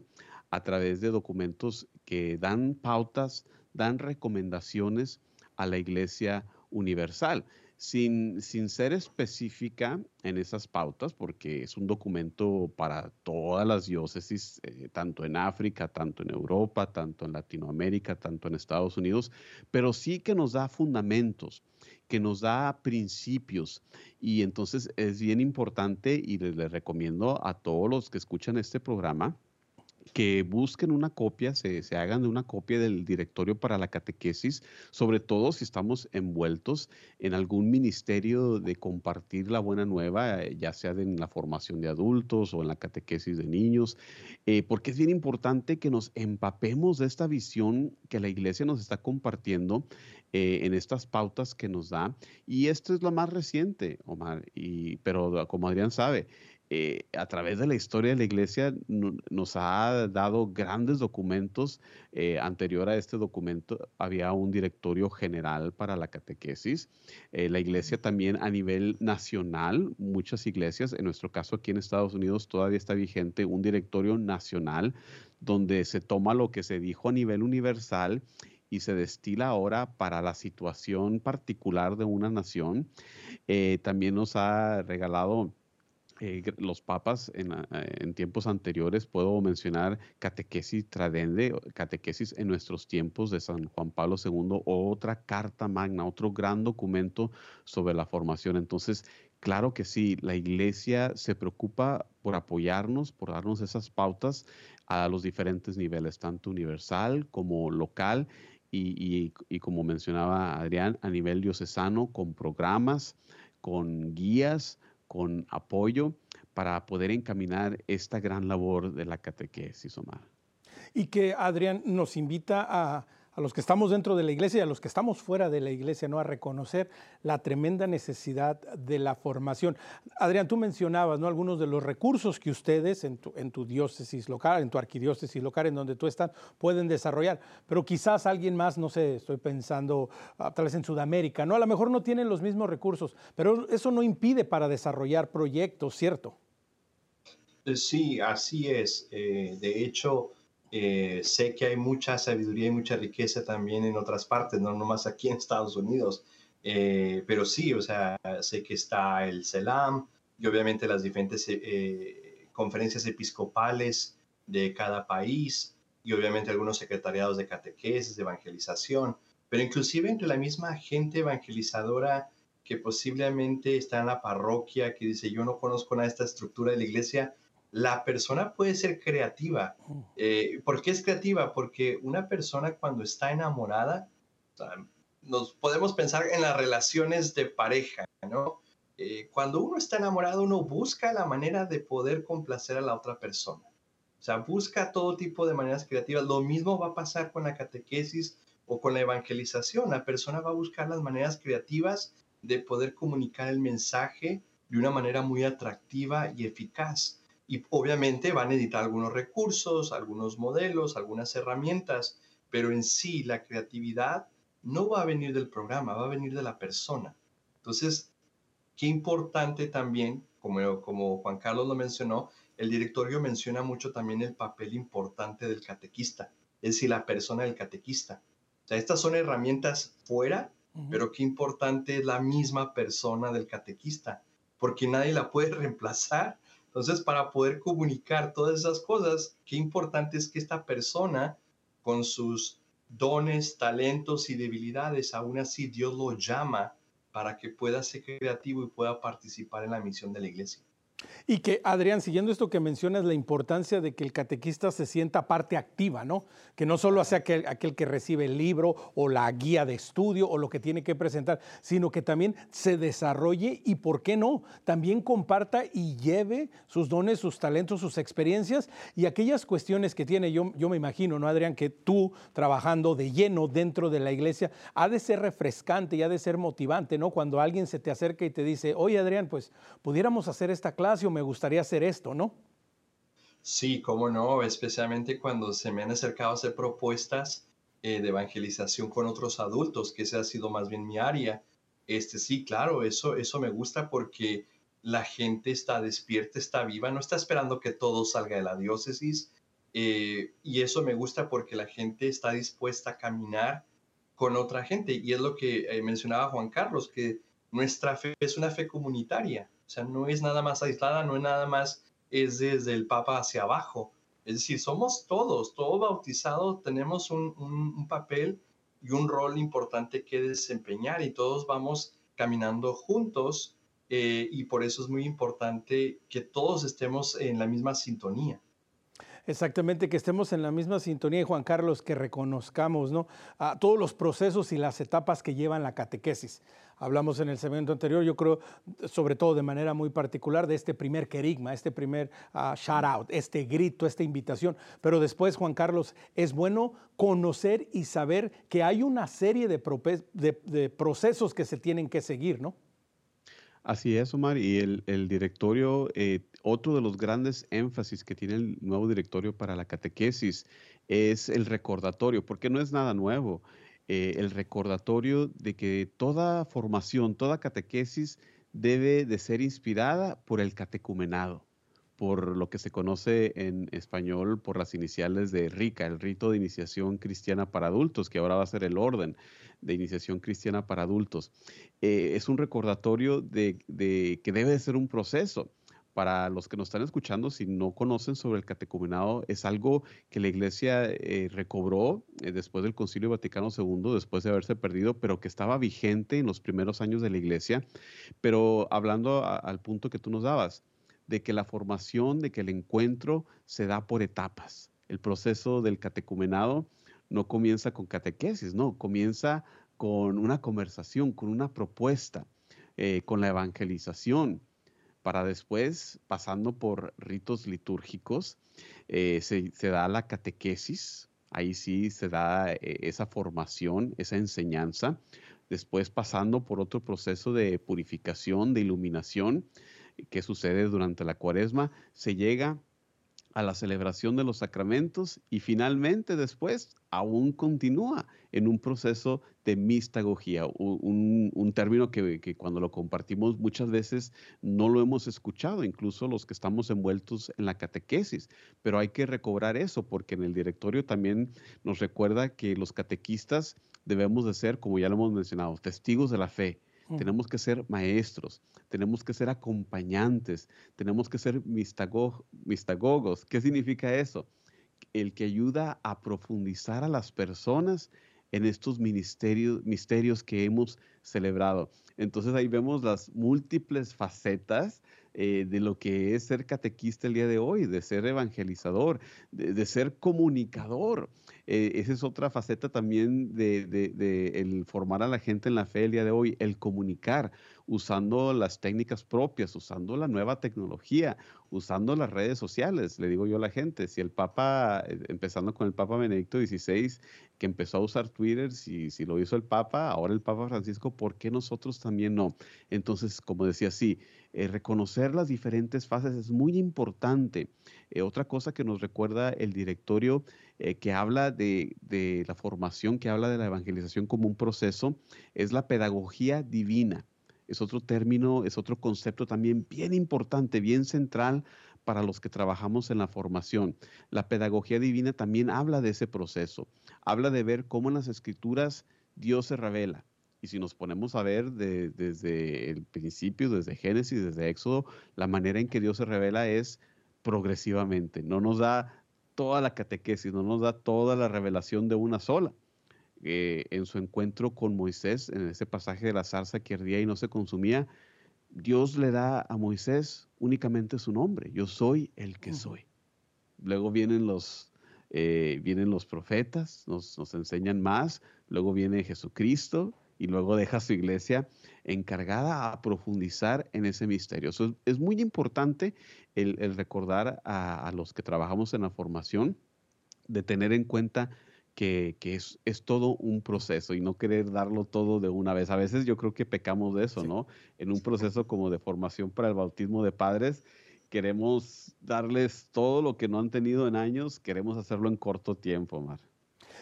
a través de documentos que dan pautas, dan recomendaciones a la iglesia universal sin, sin ser específica en esas pautas, porque es un documento para todas las diócesis, eh, tanto en África, tanto en Europa, tanto en Latinoamérica, tanto en Estados Unidos, pero sí que nos da fundamentos que nos da principios. Y entonces es bien importante y les recomiendo a todos los que escuchan este programa que busquen una copia, se, hagan de una copia del directorio para la catequesis, sobre todo si estamos envueltos en algún ministerio de compartir la buena nueva, eh, ya sea en la formación de adultos o en la catequesis de niños, eh, porque es bien importante que nos empapemos de esta visión que la iglesia nos está compartiendo eh, en estas pautas que nos da. Y esto es lo más reciente, Omar, pero como Adrián sabe, eh, a través de la historia de la iglesia nos ha dado grandes documentos. Eh, anterior a este documento había un directorio general para la catequesis. Eh, la iglesia también a nivel nacional, muchas iglesias, en nuestro caso aquí en Estados Unidos todavía está vigente un directorio nacional donde se toma lo que se dijo a nivel universal y se destila ahora para la situación particular de una nación. también nos ha regalado eh, los papas en, tiempos anteriores, puedo mencionar catequesis tradende, catequesis en nuestros tiempos de San Juan Pablo II, otra carta magna, otro gran documento sobre la formación. Entonces, claro que sí, la iglesia se preocupa por apoyarnos, por darnos esas pautas a los diferentes niveles, tanto universal como local y, y, como mencionaba Adrián, a nivel diocesano, con programas, con guías, con apoyo para poder encaminar esta gran labor de la catequesis, Omar. Y que Adrián nos invita a a los que estamos dentro de la iglesia y a los que estamos fuera de la iglesia, ¿no? A reconocer la tremenda necesidad de la formación. Adrián, tú mencionabas, ¿no? Algunos de los recursos que ustedes en tu, diócesis local, en tu arquidiócesis local, en donde tú estás, pueden desarrollar. Pero quizás alguien más, no sé, estoy pensando ah, tal vez en Sudamérica, ¿no? A lo mejor no tienen los mismos recursos, pero eso no impide para desarrollar proyectos, ¿cierto? Sí, así es. Eh, de hecho, eh, sé que hay mucha sabiduría y mucha riqueza también en otras partes, no nomás aquí en Estados Unidos. Eh, pero sí, o sea, sé que está el CELAM y obviamente las diferentes eh, conferencias episcopales de cada país y obviamente algunos secretariados de catequesis, de evangelización, pero inclusive entre la misma gente evangelizadora que posiblemente está en la parroquia, que dice, yo no conozco nada de esta estructura de la iglesia, la persona puede ser creativa. Eh, ¿Por qué es creativa? Porque una persona cuando está enamorada, nos podemos pensar en las relaciones de pareja, ¿no? Eh, cuando uno está enamorado, uno busca la manera de poder complacer a la otra persona. O sea, busca todo tipo de maneras creativas. Lo mismo va a pasar con la catequesis o con la evangelización. La persona va a buscar las maneras creativas de poder comunicar el mensaje de una manera muy atractiva y eficaz y obviamente van a editar algunos recursos, algunos modelos, algunas herramientas, pero en sí la creatividad no va a venir del programa, va a venir de la persona. Entonces, qué importante también, como, como Juan Carlos lo mencionó, el directorio menciona mucho también el papel importante del catequista, es decir, la persona del catequista. O sea, estas son herramientas fuera, pero qué importante es la misma persona del catequista, porque nadie la puede reemplazar entonces, para poder comunicar todas esas cosas, qué importante es que esta persona, con sus dones, talentos y debilidades, aún así Dios lo llama para que pueda ser creativo y pueda participar en la misión de la iglesia. Y que, Adrián, siguiendo esto que mencionas, la importancia de que el catequista se sienta parte activa, ¿no? Que no solo sea aquel, aquel, que recibe el libro o la guía de estudio o lo que tiene que presentar, sino que también se desarrolle y, ¿por qué no? También comparta y lleve sus dones, sus talentos, sus experiencias y aquellas cuestiones que tiene. Yo, yo me imagino, ¿no, Adrián? Que tú, trabajando de lleno dentro de la iglesia, ha de ser refrescante y ha de ser motivante, ¿no? Cuando alguien se te acerca y te dice, oye, Adrián, pues pudiéramos hacer esta clase me gustaría hacer esto, ¿no? Sí, cómo no, especialmente cuando se me han acercado a hacer propuestas eh, de evangelización con otros adultos, que ese ha sido más bien mi área. Este sí, claro, eso, eso me gusta porque la gente está despierta, está viva, no está esperando que todo salga de la diócesis. Eh, y eso me gusta porque la gente está dispuesta a caminar con otra gente. Y es lo que eh, mencionaba Juan Carlos, que nuestra fe es una fe comunitaria. O sea, no es nada más aislada, no es nada más, es desde el Papa hacia abajo. Es decir, somos todos, todos bautizados, tenemos un, papel y un rol importante que desempeñar y todos vamos caminando juntos eh, y por eso es muy importante que todos estemos en la misma sintonía. Exactamente, que estemos en la misma sintonía y Juan Carlos, que reconozcamos ¿no? todos los procesos y las etapas que llevan la catequesis. Hablamos en el segmento anterior, yo creo, sobre todo de manera muy particular, de este primer querigma, este primer uh, shout out, este grito, esta invitación. Pero después, Juan Carlos, es bueno conocer y saber que hay una serie de, de procesos que se tienen que seguir, ¿no? Así es, Omar. Y el, directorio, eh, otro de los grandes énfasis que tiene el nuevo directorio para la catequesis es el recordatorio, porque no es nada nuevo. Eh, el recordatorio de que toda formación, toda catequesis debe de ser inspirada por el catecumenado por lo que se conoce en español por las iniciales de RICA, el rito de iniciación cristiana para adultos, que ahora va a ser el orden de iniciación cristiana para adultos. Eh, es un recordatorio de, que debe de ser un proceso. Para los que nos están escuchando, si no conocen sobre el catecumenado, es algo que la iglesia eh, recobró eh, después del Concilio Vaticano II, después de haberse perdido, pero que estaba vigente en los primeros años de la iglesia. Pero hablando al punto que tú nos dabas, de que la formación, de que el encuentro se da por etapas. El proceso del catecumenado no comienza con catequesis, no, comienza con una conversación, con una propuesta, eh, con la evangelización, para después, pasando por ritos litúrgicos, eh, se, da la catequesis, ahí sí se da eh, esa formación, esa enseñanza, después pasando por otro proceso de purificación, de iluminación, que sucede durante la cuaresma, se llega a la celebración de los sacramentos y finalmente después aún continúa en un proceso de mistagogía, un, término que, que, cuando lo compartimos muchas veces no lo hemos escuchado, incluso los que estamos envueltos en la catequesis, pero hay que recobrar eso porque en el directorio también nos recuerda que los catequistas debemos de ser, como ya lo hemos mencionado, testigos de la fe, tenemos que ser maestros, tenemos que ser acompañantes, tenemos que ser mistagogos. ¿Qué significa eso? El que ayuda a profundizar a las personas en estos ministerios, misterios que hemos celebrado. Entonces ahí vemos las múltiples facetas eh, de lo que es ser catequista el día de hoy, de ser evangelizador, de, ser comunicador. Eh, esa es otra faceta también de, de, el formar a la gente en la fe el día de hoy, el comunicar usando las técnicas propias, usando la nueva tecnología, usando las redes sociales. Le digo yo a la gente, si el Papa, eh, empezando con el Papa Benedicto XVI, que empezó a usar Twitter, si, si lo hizo el Papa, ahora el Papa Francisco, ¿por qué nosotros también no? Entonces, como decía, sí, eh, reconocer las diferentes fases es muy importante. Otra cosa que nos recuerda el directorio que habla de, de la formación, que habla de la evangelización como un proceso, es la pedagogía divina es otro término, es otro concepto también bien importante, bien central para los que trabajamos en la formación. La pedagogía divina también habla de ese proceso, habla de ver cómo en las escrituras Dios se revela. Y si nos ponemos a ver desde el principio, desde Génesis, desde Éxodo, la manera en que Dios se revela es progresivamente. No nos da toda la catequesis, no nos da toda la revelación de una sola eh, en su encuentro con Moisés, en ese pasaje de la zarza que ardía y no se consumía, Dios le da a Moisés únicamente su nombre, yo soy el que soy. Luego vienen los, eh, vienen los profetas, nos, enseñan más, luego viene Jesucristo y luego deja su iglesia encargada a profundizar en ese misterio. es muy importante el, recordar a, a, los que trabajamos en la formación de tener en cuenta que, es, es, todo un proceso y no querer darlo todo de una vez. A veces yo creo que pecamos de eso, ¿no? En un proceso como de formación para el bautismo de padres, queremos darles todo lo que no han tenido en años, queremos hacerlo en corto tiempo, Mar.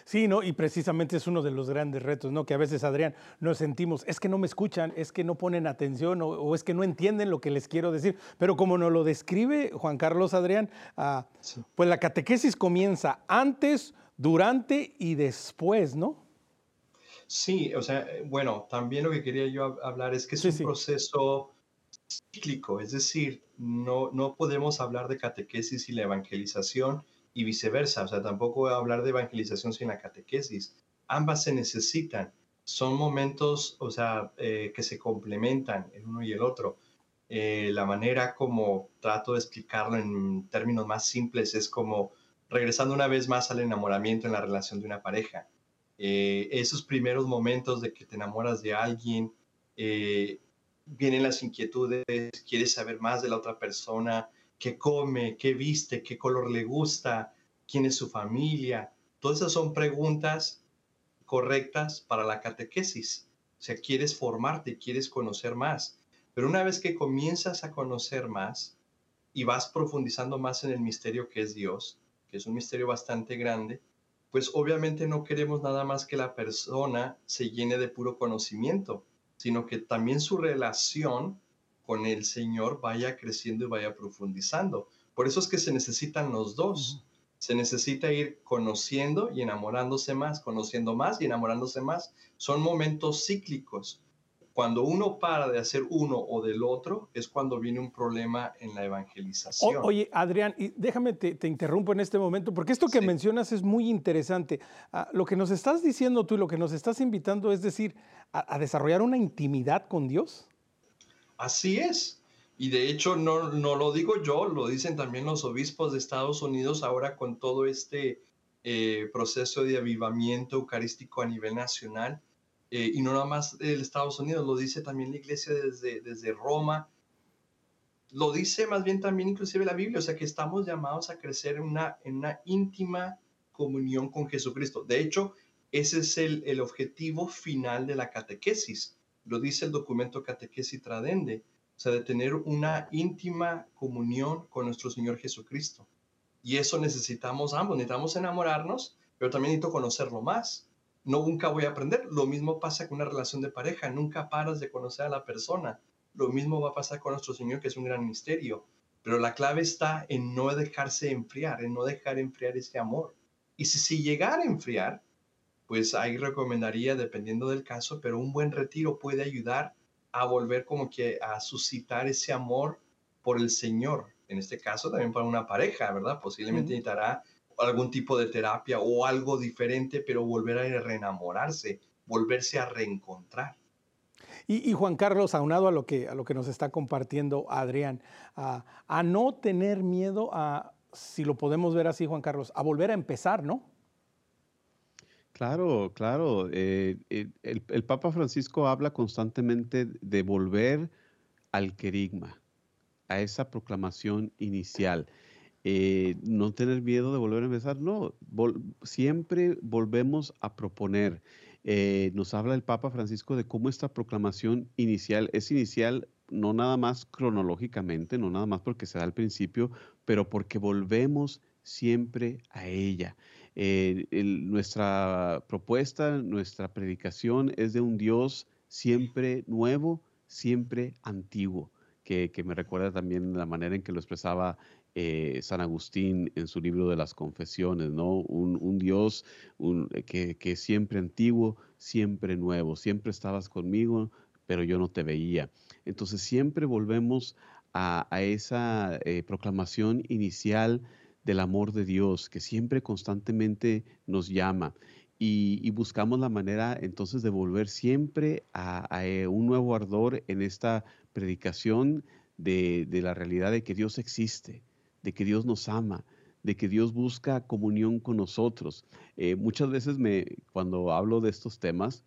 Sí, ¿no? Y precisamente es uno de los grandes retos, ¿no? Que a veces, Adrián, nos sentimos, es que no me escuchan, es que no ponen atención o, es que no entienden lo que les quiero decir. Pero como nos lo describe Juan Carlos Adrián, ah, pues la catequesis comienza antes, durante y después, ¿no? Sí, o sea, bueno, también lo que quería yo hablar es que es un proceso cíclico, es decir, no, no podemos hablar de catequesis y la evangelización y viceversa, o sea, tampoco voy a hablar de evangelización sin la catequesis. Ambas se necesitan, son momentos, o sea, eh, que se complementan el uno y el otro. Eh, la manera como trato de explicarlo en términos más simples es como regresando una vez más al enamoramiento en la relación de una pareja. Eh, esos primeros momentos de que te enamoras de alguien, eh, vienen las inquietudes, quieres saber más de la otra persona, qué come, qué viste, qué color le gusta, quién es su familia. Todas esas son preguntas correctas para la catequesis. O sea, quieres formarte, quieres conocer más. Pero una vez que comienzas a conocer más y vas profundizando más en el misterio que es Dios, que es un misterio bastante grande, pues obviamente no queremos nada más que la persona se llene de puro conocimiento, sino que también su relación con el Señor vaya creciendo y vaya profundizando. Por eso es que se necesitan los dos. Se necesita ir conociendo y enamorándose más, conociendo más y enamorándose más. Son momentos cíclicos. Cuando uno para de hacer uno o del otro, es cuando viene un problema en la evangelización. oye, Adrián, y déjame te, interrumpo en este momento, porque esto que mencionas es muy interesante. Ah, lo que nos estás diciendo tú y lo que nos estás invitando es decir, a, desarrollar una intimidad con Dios. Así es. Y de hecho, no, no lo digo yo, lo dicen también los obispos de Estados Unidos ahora con todo este eh, proceso de avivamiento eucarístico a nivel nacional. Eh, y no nada más el Estados Unidos, lo dice también la iglesia desde, desde Roma. Lo dice más bien también inclusive la Biblia, o sea que estamos llamados a crecer en una, en una íntima comunión con Jesucristo. De hecho, ese es el, el objetivo final de la catequesis. Lo dice el documento Catequesis Tradende, o sea, de tener una íntima comunión con nuestro Señor Jesucristo. Y eso necesitamos ambos, necesitamos enamorarnos, pero también necesito conocerlo más. No nunca voy a aprender. Lo mismo pasa con una relación de pareja, nunca paras de conocer a la persona. Lo mismo va a pasar con nuestro Señor, que es un gran misterio. Pero la clave está en no dejarse enfriar, en no dejar enfriar ese amor. Y si, si llegara a enfriar, pues ahí recomendaría, dependiendo del caso, pero un buen retiro puede ayudar a volver como que a suscitar ese amor por el Señor. En este caso también para una pareja, ¿verdad? Posiblemente necesitará algún tipo de terapia o algo diferente, pero volver a reenamorarse, volverse a reencontrar. Y, Juan Carlos, aunado a lo que, a lo que nos está compartiendo Adrián, a, a no tener miedo a, si lo podemos ver así, Juan Carlos, a volver a empezar, ¿no? Claro, claro. Eh, eh, el, Papa Francisco habla constantemente de volver al querigma, a esa proclamación inicial. Eh, no tener miedo de volver a empezar, no, siempre volvemos a proponer. nos habla el Papa Francisco de cómo esta proclamación inicial es inicial no nada más cronológicamente, no nada más porque se da al principio, pero porque volvemos siempre a ella. Eh, nuestra propuesta, nuestra predicación es de un Dios siempre nuevo, siempre antiguo, que, me recuerda también la manera en que lo expresaba eh, San Agustín en su libro de las confesiones, ¿no? Un, Dios que, es siempre antiguo, siempre nuevo, siempre estabas conmigo, pero yo no te veía. Entonces siempre volvemos a, esa eh, proclamación inicial del amor de Dios que siempre constantemente nos llama y, buscamos la manera entonces de volver siempre a, eh, un nuevo ardor en esta predicación de, la realidad de que Dios existe, de que Dios nos ama, de que Dios busca comunión con nosotros. Eh, muchas veces me, cuando hablo de estos temas,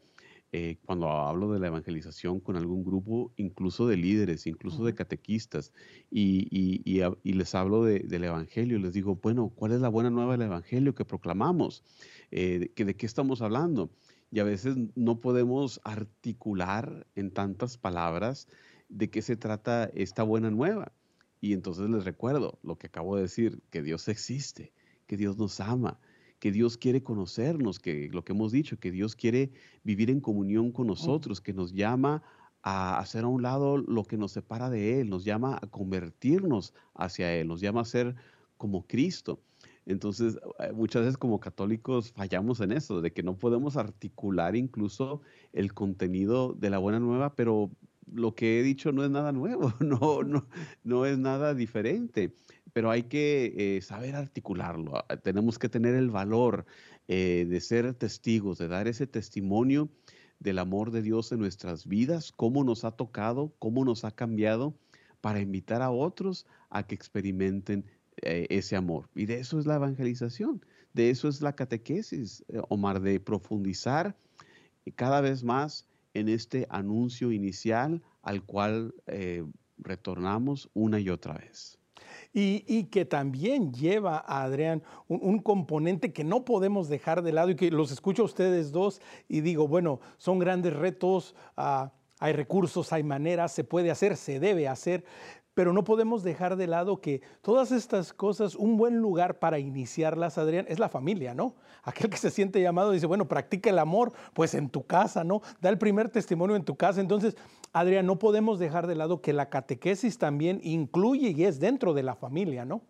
eh, cuando hablo de la evangelización con algún grupo, incluso de líderes, incluso de catequistas, y, les hablo del Evangelio, les digo, bueno, ¿cuál es la buena nueva del Evangelio que proclamamos? Eh, ¿De qué estamos hablando? Y a veces no podemos articular en tantas palabras de qué se trata esta buena nueva. Y entonces les recuerdo lo que acabo de decir, que Dios existe, que Dios nos ama, que Dios quiere conocernos, que lo que hemos dicho, que Dios quiere vivir en comunión con nosotros, que nos llama a hacer a un lado lo que nos separa de Él, nos llama a convertirnos hacia Él, nos llama a ser como Cristo. Entonces, eh, muchas veces como católicos fallamos en eso, de que no podemos articular incluso el contenido de la buena nueva, pero lo que he dicho no es nada nuevo, no, no, no es nada diferente pero hay que eh, saber articularlo. Ah, tenemos que tener el valor eh, de ser testigos, de dar ese testimonio del amor de Dios en nuestras vidas, cómo nos ha tocado, cómo nos ha cambiado, para invitar a otros a que experimenten eh, ese amor. Y de eso es la evangelización, de eso es la catequesis, Omar, de profundizar cada vez más en este anuncio inicial al cual retornamos una y otra vez. Y, que también lleva a Adrián un, componente que no podemos dejar de lado y que los escucho a ustedes dos y digo, bueno, son grandes retos, ah, hay recursos, hay maneras, se puede hacer, se debe hacer, pero no podemos dejar de lado que todas estas cosas, un buen lugar para iniciarlas, Adrián, es la familia, ¿no? Aquel que se siente llamado dice, bueno, practica el amor, pues en tu casa, ¿no? Da el primer testimonio en tu casa. Entonces, Adrián, no podemos dejar de lado que la catequesis también incluye y es dentro de la familia, ¿no?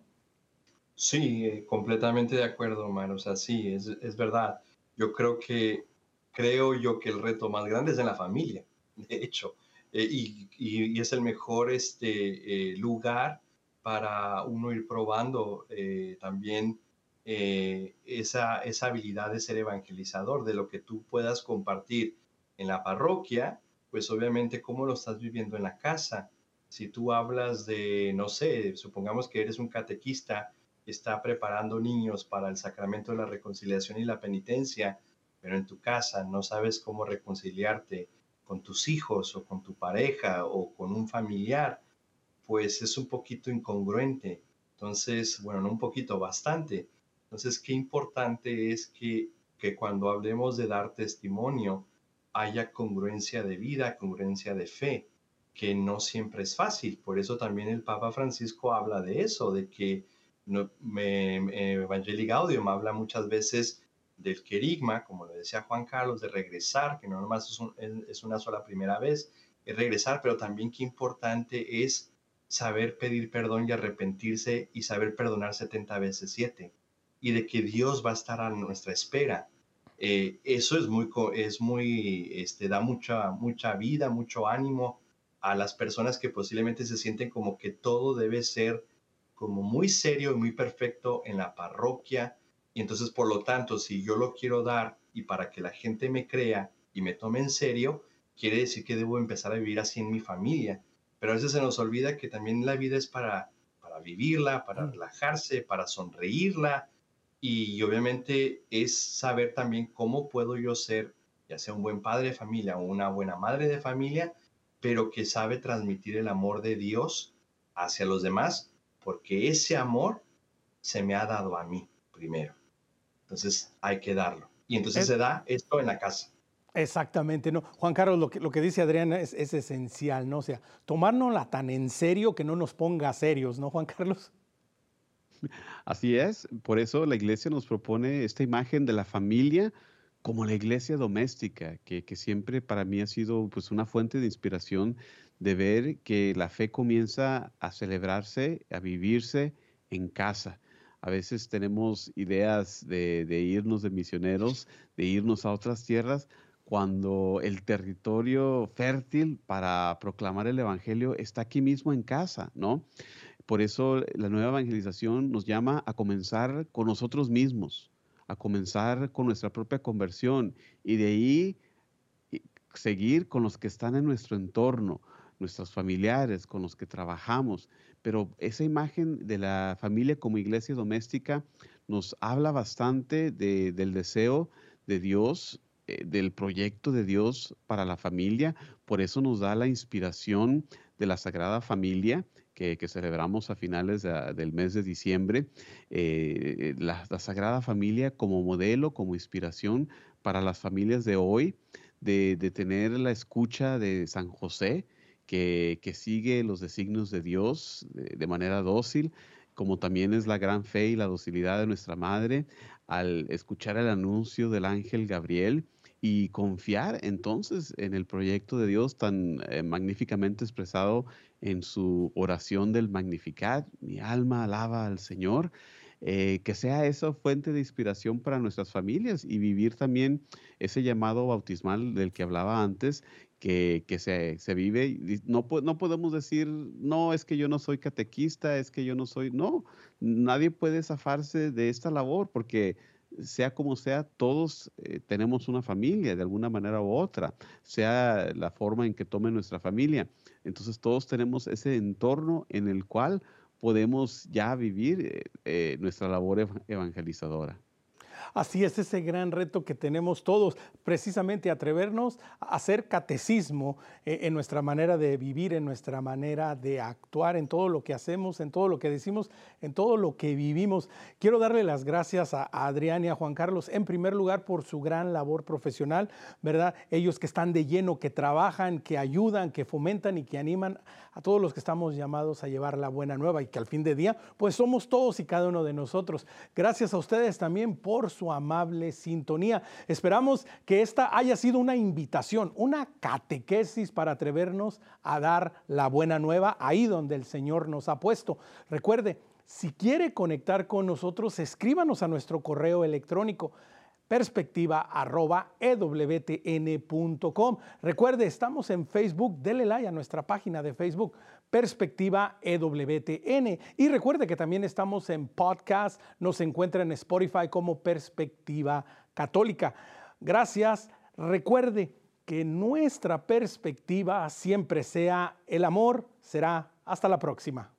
Sí, eh, completamente de acuerdo, Omar. O sea, sí, es, es verdad. Yo creo que, creo yo que el reto más grande es en la familia, de hecho eh, y, es el mejor este, eh, lugar para uno ir probando eh, también esa, esa habilidad de ser evangelizador, de lo que tú puedas compartir en la parroquia, pues obviamente cómo lo estás viviendo en la casa. Si tú hablas de, no sé, supongamos que eres un catequista está preparando niños para el sacramento de la reconciliación y la penitencia, pero en tu casa no sabes cómo reconciliarte con tus hijos o con tu pareja o con un familiar, pues es un poquito incongruente. Entonces, bueno, no un poquito, bastante. Entonces, qué importante es que, que cuando hablemos de dar testimonio, haya congruencia de vida, congruencia de fe, que no siempre es fácil. Por eso también el Papa Francisco habla de eso, de que no, me, Evangelii Gaudium habla muchas veces del querigma, como le decía Juan Carlos, de regresar, que no nomás es, es una sola primera vez, es regresar, pero también qué importante es saber pedir perdón y arrepentirse y saber perdonar 70 veces 7 y de que Dios va a estar a nuestra espera. Eh, eso es muy, es muy, este, da mucha, mucha vida, mucho ánimo a las personas que posiblemente se sienten como que todo debe ser como muy serio y muy perfecto en la parroquia. Y entonces, por lo tanto, si yo lo quiero dar y para que la gente me crea y me tome en serio, quiere decir que debo empezar a vivir así en mi familia. Pero a veces se nos olvida que también la vida es para, para vivirla, para mm. relajarse, para sonreírla, y obviamente es saber también cómo puedo yo ser, ya sea un buen padre de familia o una buena madre de familia, pero que sabe transmitir el amor de Dios hacia los demás, porque ese amor se me ha dado a mí primero. Entonces hay que darlo. Y entonces se da esto en la casa. Exactamente, ¿no? Juan Carlos, lo que, lo que dice Adriana es, es, esencial, ¿no? O sea, tomárnosla tan en serio que no nos ponga serios, ¿no, Juan Carlos? Así es, por eso la iglesia nos propone esta imagen de la familia como la iglesia doméstica, que, siempre para mí ha sido pues una fuente de inspiración de ver que la fe comienza a celebrarse, a vivirse en casa. A veces tenemos ideas de, irnos de misioneros, de irnos a otras tierras, cuando el territorio fértil para proclamar el Evangelio está aquí mismo en casa, ¿no? Por eso la nueva evangelización nos llama a comenzar con nosotros mismos, a comenzar con nuestra propia conversión y de ahí seguir con los que están en nuestro entorno, nuestros familiares, con los que trabajamos. Pero esa imagen de la familia como iglesia doméstica nos habla bastante del deseo de Dios, eh, del proyecto de Dios para la familia. Por eso nos da la inspiración de la Sagrada Familia que, celebramos a finales del mes de diciembre, eh, la, Sagrada Familia como modelo, como inspiración para las familias de hoy, de, tener la escucha de San José, que, sigue los designios de Dios de, manera dócil, como también es la gran fe y la docilidad de nuestra Madre al escuchar el anuncio del ángel Gabriel y confiar entonces en el proyecto de Dios tan eh, magníficamente expresado en su oración del Magnificat, mi alma alaba al Señor, eh, que sea eso fuente de inspiración para nuestras familias y vivir también ese llamado bautismal del que hablaba antes, que, se, se, vive. No, no podemos decir, no, es que yo no soy catequista, es que yo no soy, no, nadie puede zafarse de esta labor porque sea como sea, todos eh, tenemos una familia de alguna manera u otra, sea la forma en que tome nuestra familia. Entonces todos tenemos ese entorno en el cual podemos ya vivir eh, eh, nuestra labor evangelizadora. Así es ese gran reto que tenemos todos, precisamente atrevernos a hacer catecismo eh, en nuestra manera de vivir, en nuestra manera de actuar, en todo lo que hacemos, en todo lo que decimos, en todo lo que vivimos. Quiero darle las gracias a Adrián y a Juan Carlos, en primer lugar, por su gran labor profesional, ¿verdad? Ellos que están de lleno, que trabajan, que ayudan, que fomentan y que animan a todos los que estamos llamados a llevar la buena nueva y que al fin de día, pues somos todos y cada uno de nosotros. Gracias a ustedes también su amable sintonía. Esperamos que esta haya sido una invitación, una catequesis para atrevernos a dar la buena nueva ahí donde el Señor nos ha puesto. Recuerde, si quiere conectar con nosotros, escríbanos a nuestro correo electrónico perspectiva.ewtn.com. Recuerde, estamos en Facebook, dele like a nuestra página de Facebook, Perspectiva EWTN. Y recuerde que también estamos en podcast, nos encuentra en Spotify como Perspectiva Católica. Gracias. Recuerde que nuestra perspectiva siempre sea el amor. Será hasta la próxima.